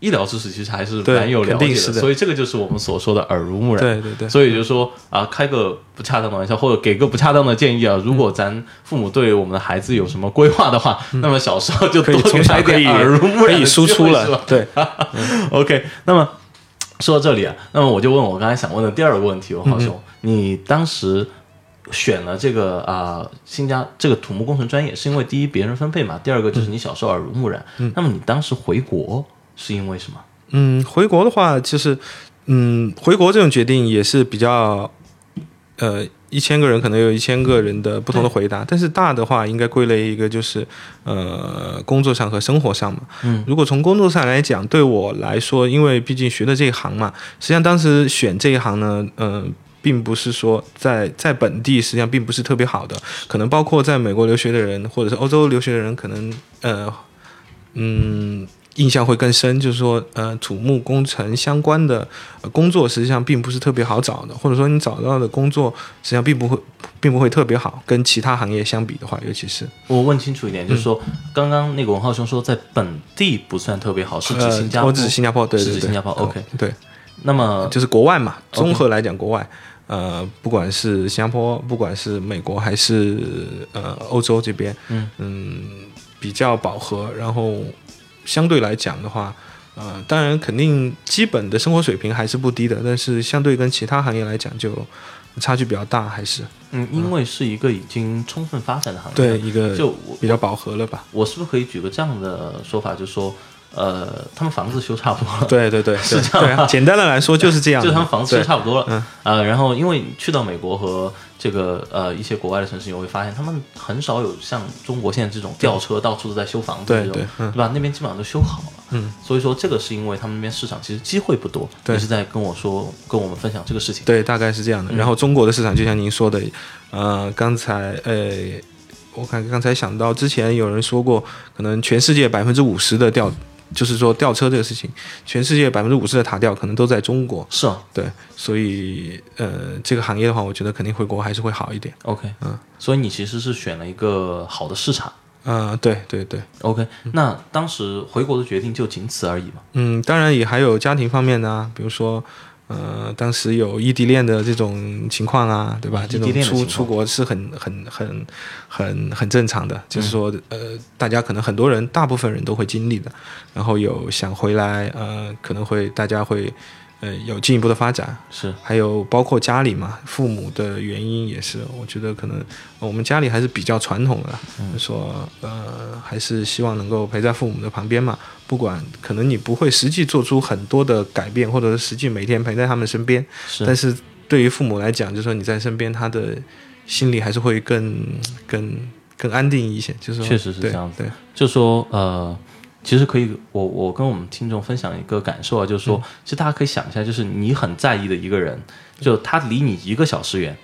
医疗知识其实还是蛮有了解的，所以这个就是我们所说的耳濡目染。对对对。所以就是说啊，开个不恰当的玩笑，或者给个不恰当的建议啊，如果咱父母对我们的孩子有什么规划的话，那么小时候就多给他一点耳濡目染可以输出了，对。OK，那么说到这里啊，那么我就问我刚才想问的第二个问题，我浩兄，你当时选了这个啊新加这个土木工程专业，是因为第一别人分配嘛，第二个就是你小时候耳濡目染。那么你当时回国？是因为什么？嗯，回国的话，就是，嗯，回国这种决定也是比较，呃，一千个人可能有一千个人的不同的回答，但是大的话应该归类一个就是，呃，工作上和生活上嘛。嗯，如果从工作上来讲，对我来说，因为毕竟学的这一行嘛，实际上当时选这一行呢，嗯，并不是说在在本地实际上并不是特别好的，可能包括在美国留学的人或者是欧洲留学的人，可能，呃，嗯。印象会更深，就是说，呃，土木工程相关的工作实际上并不是特别好找的，或者说你找到的工作实际上并不会，并不会特别好，跟其他行业相比的话，尤其是我问清楚一点，就是说，刚刚那个文浩兄说在本地不算特别好，是指新加坡？我指新加坡，对是指新加坡。OK，对。那么就是国外嘛，综合来讲，国外，呃，不管是新加坡，不管是美国还是呃欧洲这边，嗯嗯，比较饱和，然后。相对来讲的话，呃，当然肯定基本的生活水平还是不低的，但是相对跟其他行业来讲，就差距比较大，还是嗯，因为是一个已经充分发展的行业，对一个就比较饱和了吧？我是不是可以举个这样的说法，就是说？呃，他们房子修差不多了。对 对对，是这样。简单的来说就是这样，就他们房子修差不多了。嗯。呃，然后因为去到美国和这个呃一些国外的城市，你会发现他们很少有像中国现在这种吊车到处都在修房子这种，对吧？那边基本上都修好了。嗯。所以说这个是因为他们那边市场其实机会不多。对。是在跟我说跟我们分享这个事情。对，大概是这样的。然后中国的市场就像您说的，呃，刚才呃，我看刚才想到之前有人说过，可能全世界百分之五十的吊。就是说吊车这个事情，全世界百分之五十的塔吊可能都在中国。是啊，对，所以呃，这个行业的话，我觉得肯定回国还是会好一点。OK，嗯，所以你其实是选了一个好的市场。嗯，对对对。OK，那当时回国的决定就仅此而已嘛？嗯，当然也还有家庭方面呢，比如说。呃，当时有异地恋的这种情况啊，对吧？这种出出国是很很很很很正常的，就是说，呃，大家可能很多人，大部分人都会经历的。然后有想回来，呃，可能会大家会。呃，有进一步的发展是，还有包括家里嘛，父母的原因也是，我觉得可能我们家里还是比较传统的，说呃，还是希望能够陪在父母的旁边嘛，不管可能你不会实际做出很多的改变，或者是实际每天陪在他们身边，是，但是对于父母来讲，就是说你在身边，他的心里还是会更更更安定一些，就是确实是这样子，对，就说呃。其实可以，我我跟我们听众分享一个感受啊，就是说，其实大家可以想一下，就是你很在意的一个人，就他离你一个小时远，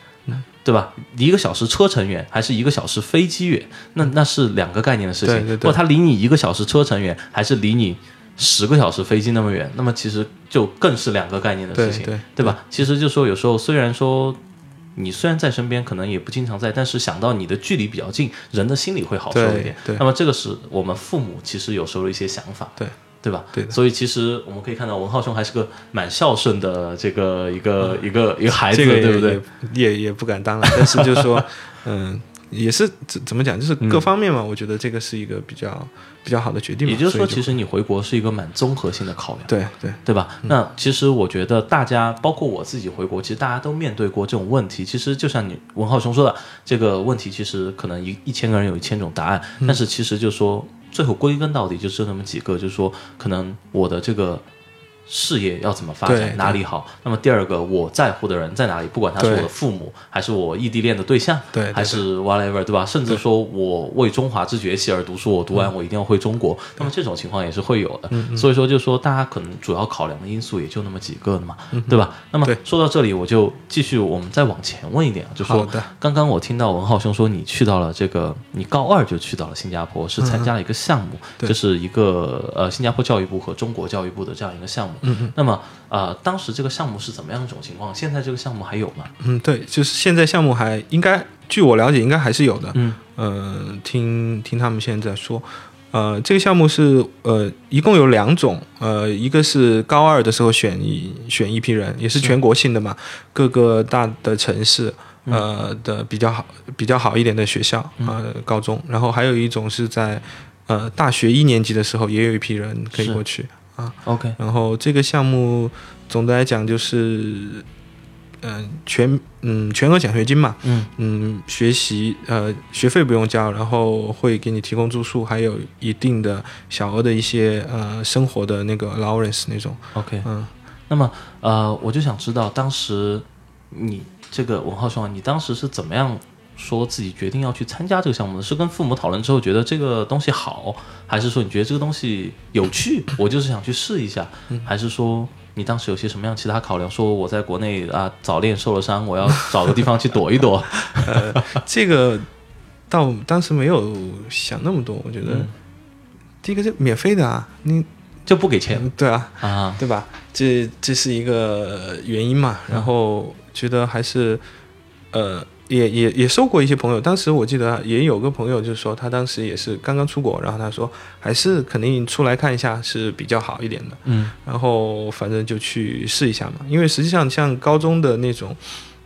对吧？一个小时车程远，还是一个小时飞机远？那那是两个概念的事情。对对对。或他离你一个小时车程远，还是离你十个小时飞机那么远，那么其实就更是两个概念的事情，对对吧？其实就说有时候虽然说你虽然在身边，可能也不经常在，但是想到你的距离比较近，人的心里会好受一点。对，那么这个是我们父母其实有时候的一些想法，对对吧？对。所以其实我们可以看到文浩兄还是个蛮孝顺的这个一个一个一个孩子，对不对？也也不敢当了，但是就是说，嗯。也是怎怎么讲，就是各方面嘛，我觉得这个是一个比较比较好的决定。也就是说，其实你回国是一个蛮综合性的考量，对对对吧？那其实我觉得大家，包括我自己回国，其实大家都面对过这种问题。其实就像你文浩兄说的，这个问题其实可能一一千个人有一千种答案，但是其实就说最后归根到底就是那么几个，就是说可能我的这个。事业要怎么发展，哪里好？那么第二个，我在乎的人在哪里？不管他是我的父母，还是我异地恋的对象，对，还是 whatever，对吧？甚至说我为中华之崛起而读书，我读完我一定要回中国。那么这种情况也是会有的。所以说，就说大家可能主要考量的因素也就那么几个的嘛，对吧？那么说到这里，我就继续我们再往前问一点，就说刚刚我听到文浩兄说你去到了这个，你高二就去到了新加坡，是参加了一个项目，就是一个呃新加坡教育部和中国教育部的这样一个项目。嗯那么，呃，当时这个项目是怎么样一种情况？现在这个项目还有吗？嗯，对，就是现在项目还应该，据我了解，应该还是有的。嗯，呃，听听他们现在说，呃，这个项目是呃，一共有两种，呃，一个是高二的时候选一选一批人，也是全国性的嘛，各个大的城市，呃的比较好比较好一点的学校呃，高中，然后还有一种是在呃大学一年级的时候，也有一批人可以过去。啊，OK，然后这个项目总的来讲就是，嗯，全嗯全额奖学金嘛，嗯。嗯，学习呃学费不用交，然后会给你提供住宿，还有一定的小额的一些呃生活的那个 allowance 那种，OK，嗯，那么呃我就想知道当时你这个文浩兄，你当时是怎么样？说自己决定要去参加这个项目的是跟父母讨论之后觉得这个东西好，还是说你觉得这个东西有趣？我就是想去试一下，还是说你当时有些什么样其他考量？说我在国内啊早恋受了伤，我要找个地方去躲一躲。呃，这个倒当时没有想那么多，我觉得第一个就免费的啊，你就不给钱，对啊啊，对吧？这这是一个原因嘛，然后觉得还是呃。也也也收过一些朋友，当时我记得也有个朋友，就是说他当时也是刚刚出国，然后他说还是肯定出来看一下是比较好一点的，嗯，然后反正就去试一下嘛，因为实际上像高中的那种，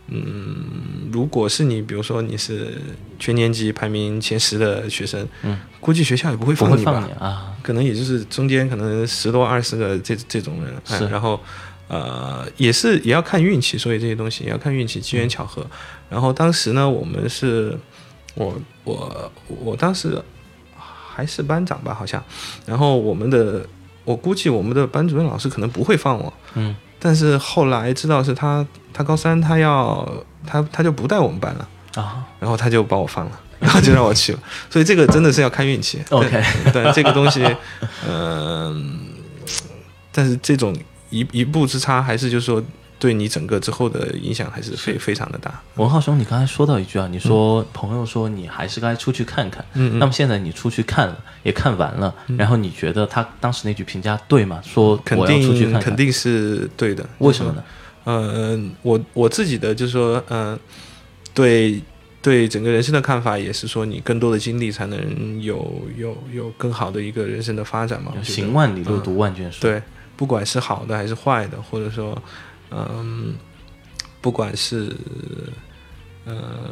嗯，如果是你比如说你是全年级排名前十的学生，嗯，估计学校也不会放你吧，啊，可能也就是中间可能十多二十个这这种人，是，然后。呃，也是也要看运气，所以这些东西也要看运气，机缘巧合。然后当时呢，我们是，我我我当时还是班长吧，好像。然后我们的，我估计我们的班主任老师可能不会放我，嗯。但是后来知道是他，他高三他要他他就不带我们班了啊，然后他就把我放了，然后就让我去了。所以这个真的是要看运气。OK，对这个东西，嗯，但是这种。一一步之差，还是就是说，对你整个之后的影响还是非非常的大。文浩兄，你刚才说到一句啊，你说朋友说你还是该出去看看。嗯。那么现在你出去看了，也看完了，然后你觉得他当时那句评价对吗？说肯定出去看看，肯定是对的。为什么呢？嗯，我我自己的就是说，嗯，对对整个人生的看法也是说，你更多的经历才能有有有更好的一个人生的发展嘛。行万里路，读万卷书。对。不管是好的还是坏的，或者说，嗯，不管是，呃，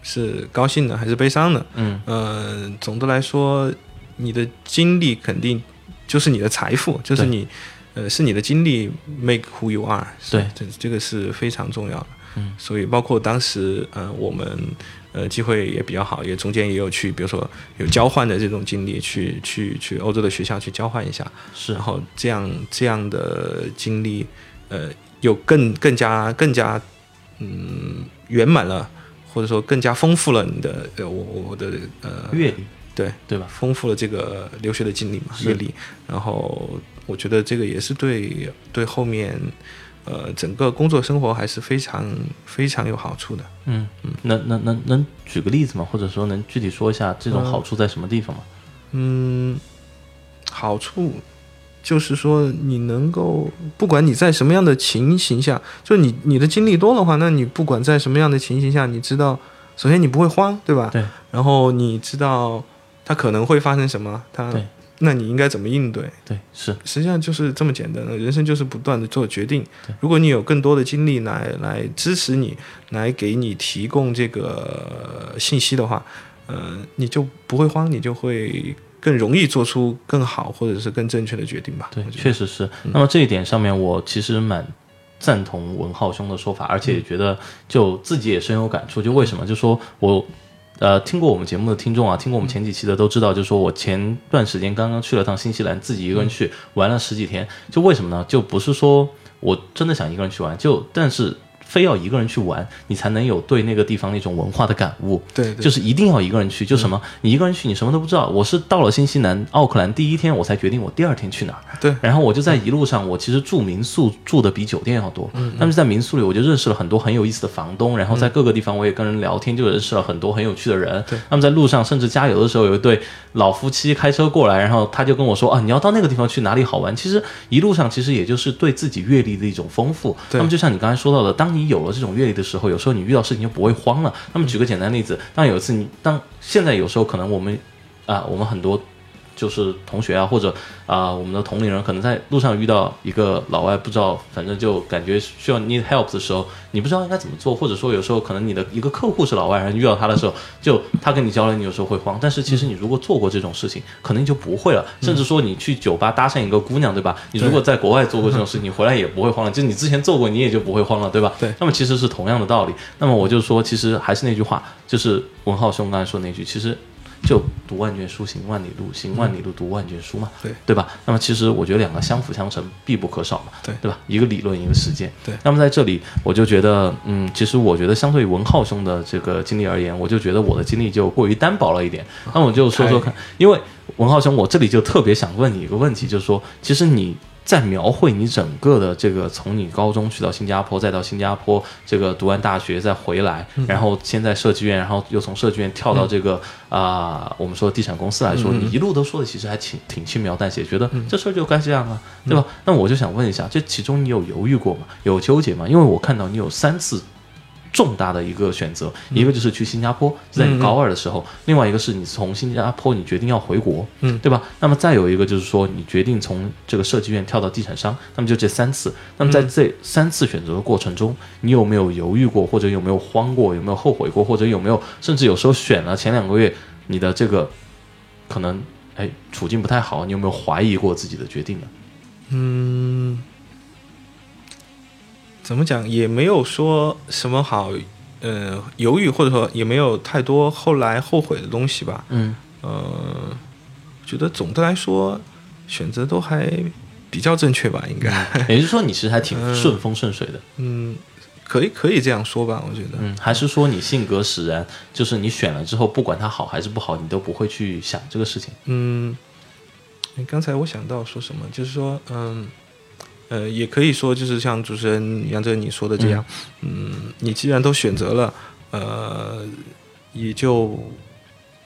是高兴的还是悲伤的，嗯，呃，总的来说，你的经历肯定就是你的财富，就是你，呃，是你的经历 make who you are，对，这这个是非常重要的，嗯，所以包括当时，呃，我们。呃，机会也比较好，也中间也有去，比如说有交换的这种经历，去去去欧洲的学校去交换一下，是，然后这样这样的经历，呃，有更更加更加嗯圆满了，或者说更加丰富了你的呃我我的呃阅历，对对吧？丰富了这个留学的经历嘛，阅历，然后我觉得这个也是对对后面。呃，整个工作生活还是非常非常有好处的。嗯嗯，能能能能举个例子吗？或者说能具体说一下这种好处在什么地方吗？嗯，好处就是说你能够，不管你在什么样的情形下，就你你的经历多的话，那你不管在什么样的情形下，你知道，首先你不会慌，对吧？对。然后你知道它可能会发生什么，它，那你应该怎么应对？对，是。实际上就是这么简单的，人生就是不断的做决定。如果你有更多的精力来来支持你，来给你提供这个信息的话，呃，你就不会慌，你就会。更容易做出更好或者是更正确的决定吧。对，确实是。那么这一点上面，我其实蛮赞同文浩兄的说法，而且也觉得就自己也深有感触。就为什么？就说我呃听过我们节目的听众啊，听过我们前几期的都知道，就说我前段时间刚刚去了趟新西兰，自己一个人去玩了十几天。就为什么呢？就不是说我真的想一个人去玩，就但是。非要一个人去玩，你才能有对那个地方那种文化的感悟。对，就是一定要一个人去。就什么，你一个人去，你什么都不知道。我是到了新西兰奥克兰第一天，我才决定我第二天去哪儿。对，然后我就在一路上，我其实住民宿住的比酒店要多。嗯，那么在民宿里，我就认识了很多很有意思的房东。然后在各个地方，我也跟人聊天，就认识了很多很有趣的人。对，那么在路上，甚至加油的时候，有一对老夫妻开车过来，然后他就跟我说啊，你要到那个地方去，哪里好玩？其实一路上，其实也就是对自己阅历的一种丰富。那么就像你刚才说到的，当你有了这种阅历。的时候，有时候你遇到事情就不会慌了。那么举个简单例子，当有一次你当现在有时候可能我们啊，我们很多。就是同学啊，或者啊，我们的同龄人，可能在路上遇到一个老外，不知道，反正就感觉需要 need help 的时候，你不知道应该怎么做，或者说有时候可能你的一个客户是老外，然后遇到他的时候，就他跟你交流，你有时候会慌。但是其实你如果做过这种事情，可能就不会了。甚至说你去酒吧搭讪一个姑娘，对吧？你如果在国外做过这种事情，回来也不会慌了。就是你之前做过，你也就不会慌了，对吧？对。那么其实是同样的道理。那么我就说，其实还是那句话，就是文浩兄刚才说那句，其实。就读万卷书，行万里路，行万里路，读万卷书嘛，对对吧？那么其实我觉得两个相辅相成，必不可少嘛，对对吧？一个理论，一个实践，对。那么在这里，我就觉得，嗯，其实我觉得相对于文浩兄的这个经历而言，我就觉得我的经历就过于单薄了一点。那我就说说看，因为文浩兄，我这里就特别想问你一个问题，就是说，其实你。在描绘你整个的这个，从你高中去到新加坡，再到新加坡这个读完大学再回来，然后先在设计院，然后又从设计院跳到这个啊，我们说地产公司来说，你一路都说的其实还挺挺轻描淡写，觉得这事儿就该这样啊，对吧？那我就想问一下，这其中你有犹豫过吗？有纠结吗？因为我看到你有三次。重大的一个选择，一个就是去新加坡，在你高二的时候；另外一个是你从新加坡你决定要回国，嗯，对吧？那么再有一个就是说你决定从这个设计院跳到地产商，那么就这三次。那么在这三次选择的过程中，你有没有犹豫过，或者有没有慌过，有没有后悔过，或者有没有甚至有时候选了前两个月你的这个可能哎处境不太好，你有没有怀疑过自己的决定呢？嗯。怎么讲也没有说什么好，呃，犹豫或者说也没有太多后来后悔的东西吧。嗯，呃，觉得总的来说选择都还比较正确吧，应该。也就是说，你其实还挺顺风顺水的。嗯，可以可以这样说吧，我觉得。嗯，还是说你性格使然，就是你选了之后，不管它好还是不好，你都不会去想这个事情。嗯，刚才我想到说什么，就是说，嗯。呃，也可以说，就是像主持人杨哲你说的这样，嗯，你既然都选择了，呃，也就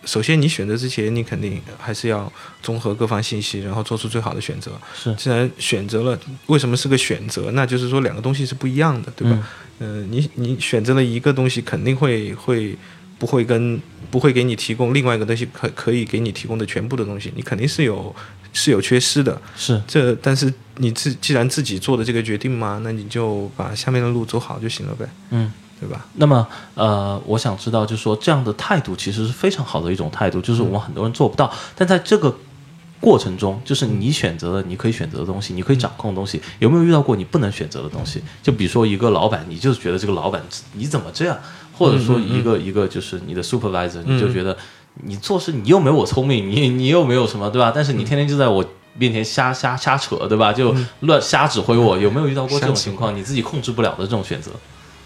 首先你选择之前，你肯定还是要综合各方信息，然后做出最好的选择。是，既然选择了，为什么是个选择？那就是说两个东西是不一样的，对吧？嗯，你你选择了一个东西，肯定会会不会跟不会给你提供另外一个东西可可以给你提供的全部的东西，你肯定是有。是有缺失的，是这，但是你自既然自己做的这个决定嘛，那你就把下面的路走好就行了呗，嗯，对吧？那么，呃，我想知道，就是说这样的态度其实是非常好的一种态度，就是我们很多人做不到，但在这个过程中，就是你选择了你可以选择的东西，你可以掌控的东西，有没有遇到过你不能选择的东西？就比如说一个老板，你就觉得这个老板你怎么这样，或者说一个一个就是你的 supervisor，你就觉得。你做事你又没我聪明，你你又没有什么，对吧？但是你天天就在我面前瞎瞎瞎扯，对吧？就乱瞎指挥我，有没有遇到过这种情况？你自己控制不了的这种选择？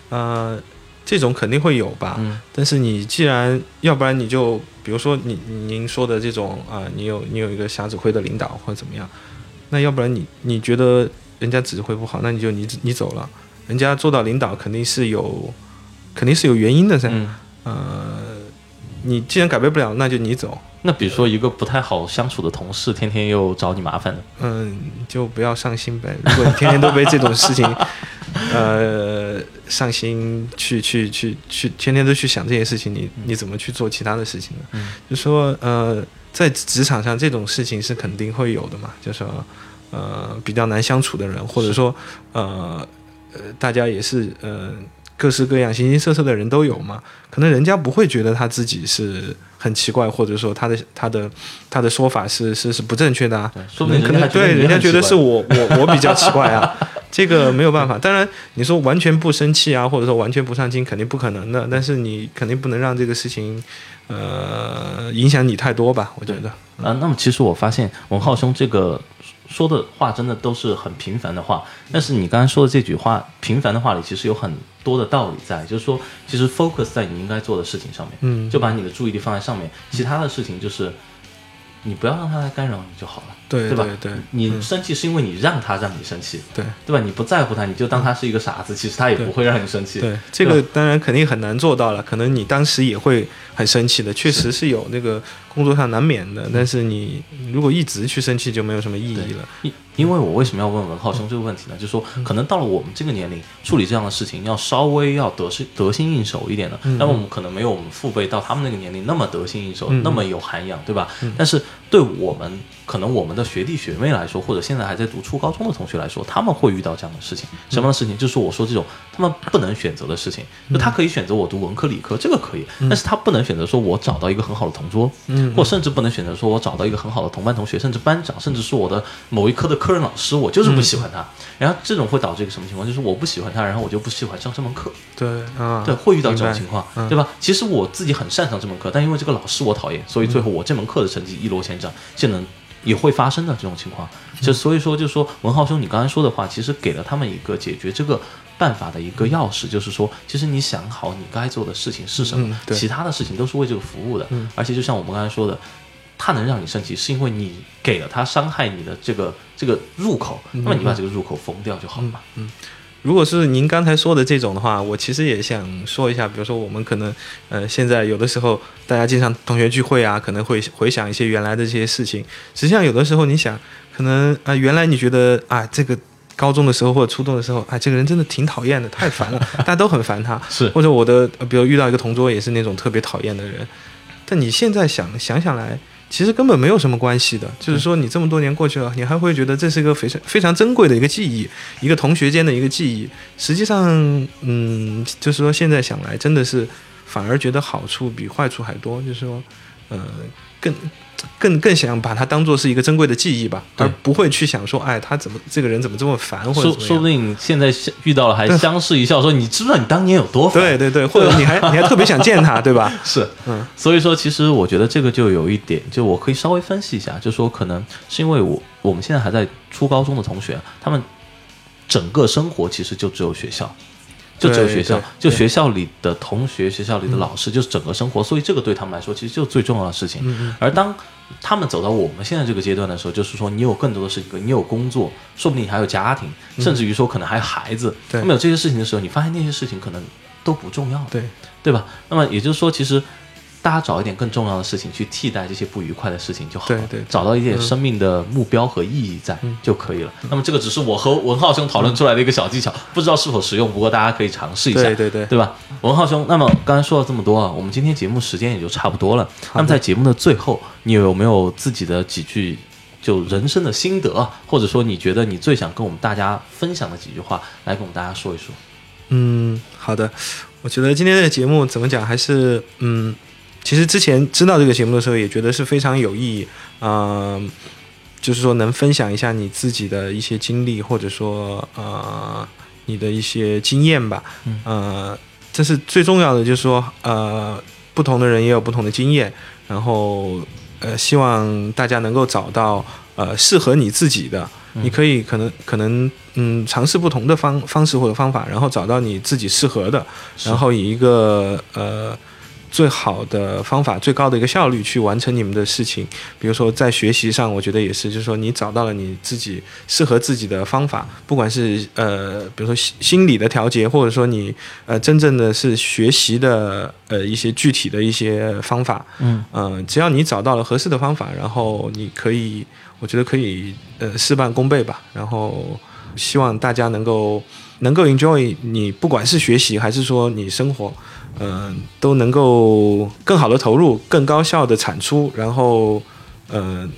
呃，这种肯定会有吧。但是你既然，要不然你就比如说你您说的这种啊，你有你有一个瞎指挥的领导或者怎么样，那要不然你你觉得人家指挥不好，那你就你你走了，人家做到领导肯定是有肯定是有原因的噻。呃。你既然改变不了，那就你走，那比如说一个不太好相处的同事，天天又找你麻烦的，嗯，就不要上心呗。如果你天天都被这种事情，呃，上心去去去去，天天都去想这些事情，你你怎么去做其他的事情呢？嗯，就说呃，在职场上这种事情是肯定会有的嘛，就说呃比较难相处的人，或者说呃呃大家也是呃各式各样形形色色的人都有嘛，可能人家不会觉得他自己是。很奇怪，或者说他的他的他的说法是是是不正确的啊？说不定可能对人家觉得是我我我比较奇怪啊，这个没有办法。当然你说完全不生气啊，或者说完全不上心，肯定不可能的。但是你肯定不能让这个事情呃影响你太多吧？我觉得啊。那么其实我发现文浩兄这个。说的话真的都是很平凡的话，但是你刚刚说的这句话，平凡的话里其实有很多的道理在，就是说，其实 focus 在你应该做的事情上面，嗯，就把你的注意力放在上面，其他的事情就是你不要让他来干扰你就好了。对对吧？对，你生气是因为你让他让你生气，对对吧？你不在乎他，你就当他是一个傻子，其实他也不会让你生气。对，这个当然肯定很难做到了，可能你当时也会很生气的，确实是有那个工作上难免的。但是你如果一直去生气，就没有什么意义了。因因为我为什么要问文浩兄这个问题呢？就是说，可能到了我们这个年龄，处理这样的事情要稍微要得心得心应手一点的。那么我们可能没有我们父辈到他们那个年龄那么得心应手，那么有涵养，对吧？但是对我们。可能我们的学弟学妹来说，或者现在还在读初高中的同学来说，他们会遇到这样的事情。什么样的事情？就是我说这种他们不能选择的事情。就他可以选择我读文科理科，这个可以，但是他不能选择说我找到一个很好的同桌，或甚至不能选择说我找到一个很好的同班同学，甚至班长，甚至是我的某一科的科任老师，我就是不喜欢他。然后这种会导致一个什么情况？就是我不喜欢他，然后我就不喜欢上这门课。对啊，对，会遇到这种情况，对吧？其实我自己很擅长这门课，但因为这个老师我讨厌，所以最后我这门课的成绩一落千丈，就能。也会发生的这种情况，就所以说，就说文浩兄，你刚才说的话，其实给了他们一个解决这个办法的一个钥匙，就是说，其实你想好你该做的事情是什么，其他的事情都是为这个服务的。而且就像我们刚才说的，它能让你生气，是因为你给了它伤害你的这个这个入口，那么你把这个入口封掉就好了嘛。嗯。如果是您刚才说的这种的话，我其实也想说一下，比如说我们可能，呃，现在有的时候大家经常同学聚会啊，可能会回想一些原来的这些事情。实际上有的时候你想，可能啊，原来你觉得啊，这个高中的时候或者初中的时候，哎，这个人真的挺讨厌的，太烦了，大家都很烦他。是。或者我的，比如遇到一个同桌也是那种特别讨厌的人，但你现在想想想来。其实根本没有什么关系的，就是说你这么多年过去了，你还会觉得这是一个非常非常珍贵的一个记忆，一个同学间的一个记忆。实际上，嗯，就是说现在想来，真的是反而觉得好处比坏处还多，就是说，呃，更。更更想把它当做是一个珍贵的记忆吧，而不会去想说，哎，他怎么这个人怎么这么烦，或者说说不定现在遇到了还相视一笑，说你知不知道你当年有多烦？对对对，或者你还你还特别想见他，对吧？是，嗯，所以说其实我觉得这个就有一点，就我可以稍微分析一下，就说可能是因为我我们现在还在初高中的同学，他们整个生活其实就只有学校。就只有学校，就学校里的同学，学校里的老师，就是整个生活，所以这个对他们来说，其实就是最重要的事情。而当他们走到我们现在这个阶段的时候，就是说，你有更多的事情，你有工作，说不定你还有家庭，甚至于说可能还有孩子。那么有这些事情的时候，你发现那些事情可能都不重要，对对吧？那么也就是说，其实。大家找一点更重要的事情去替代这些不愉快的事情就好了。对对，找到一点生命的目标和意义在就可以了。那么这个只是我和文浩兄讨论出来的一个小技巧，不知道是否实用。不过大家可以尝试一下，对对对，对吧？文浩兄，那么刚才说了这么多啊，我们今天节目时间也就差不多了。那么在节目的最后，你有没有自己的几句就人生的心得，或者说你觉得你最想跟我们大家分享的几句话，来跟我们大家说一说？嗯，好的。我觉得今天的节目怎么讲，还是嗯。其实之前知道这个节目的时候，也觉得是非常有意义，嗯，就是说能分享一下你自己的一些经历，或者说呃你的一些经验吧，呃，这是最重要的，就是说呃不同的人也有不同的经验，然后呃希望大家能够找到呃适合你自己的，你可以可能可能嗯尝试不同的方方式或者方法，然后找到你自己适合的，然后以一个呃。最好的方法、最高的一个效率去完成你们的事情。比如说在学习上，我觉得也是，就是说你找到了你自己适合自己的方法，不管是呃，比如说心心理的调节，或者说你呃真正的是学习的呃一些具体的一些方法，嗯呃，只要你找到了合适的方法，然后你可以，我觉得可以呃事半功倍吧。然后希望大家能够能够 enjoy 你不管是学习还是说你生活。嗯，都能够更好的投入，更高效的产出，然后，嗯，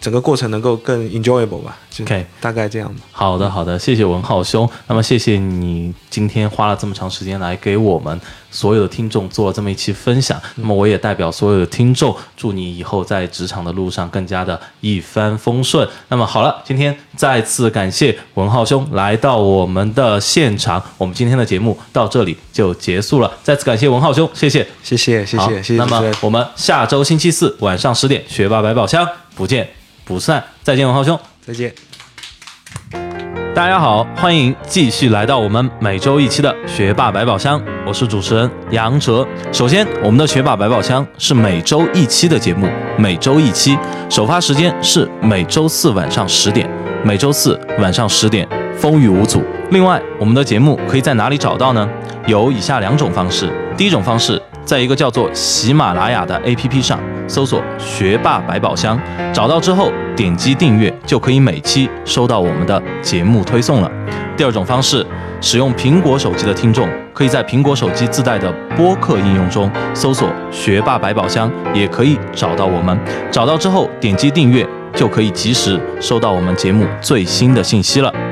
整个过程能够更 enjoyable 吧，OK，大概这样吧。好的，好的，谢谢文浩兄。那么，谢谢你今天花了这么长时间来给我们所有的听众做了这么一期分享。那么，我也代表所有的听众，祝你以后在职场的路上更加的一帆风顺。那么，好了，今天再次感谢文浩兄来到我们的现场。我们今天的节目到这里就结束了。再次感谢文浩兄，谢谢，谢谢，谢谢，谢谢。那么，我们下周星期四晚上十点，学霸百宝箱不见。不散，再见，文浩兄，再见。大家好，欢迎继续来到我们每周一期的学霸百宝箱，我是主持人杨哲。首先，我们的学霸百宝箱是每周一期的节目，每周一期，首发时间是每周四晚上十点，每周四晚上十点，风雨无阻。另外，我们的节目可以在哪里找到呢？有以下两种方式，第一种方式。在一个叫做喜马拉雅的 APP 上搜索“学霸百宝箱”，找到之后点击订阅，就可以每期收到我们的节目推送了。第二种方式，使用苹果手机的听众，可以在苹果手机自带的播客应用中搜索“学霸百宝箱”，也可以找到我们。找到之后点击订阅，就可以及时收到我们节目最新的信息了。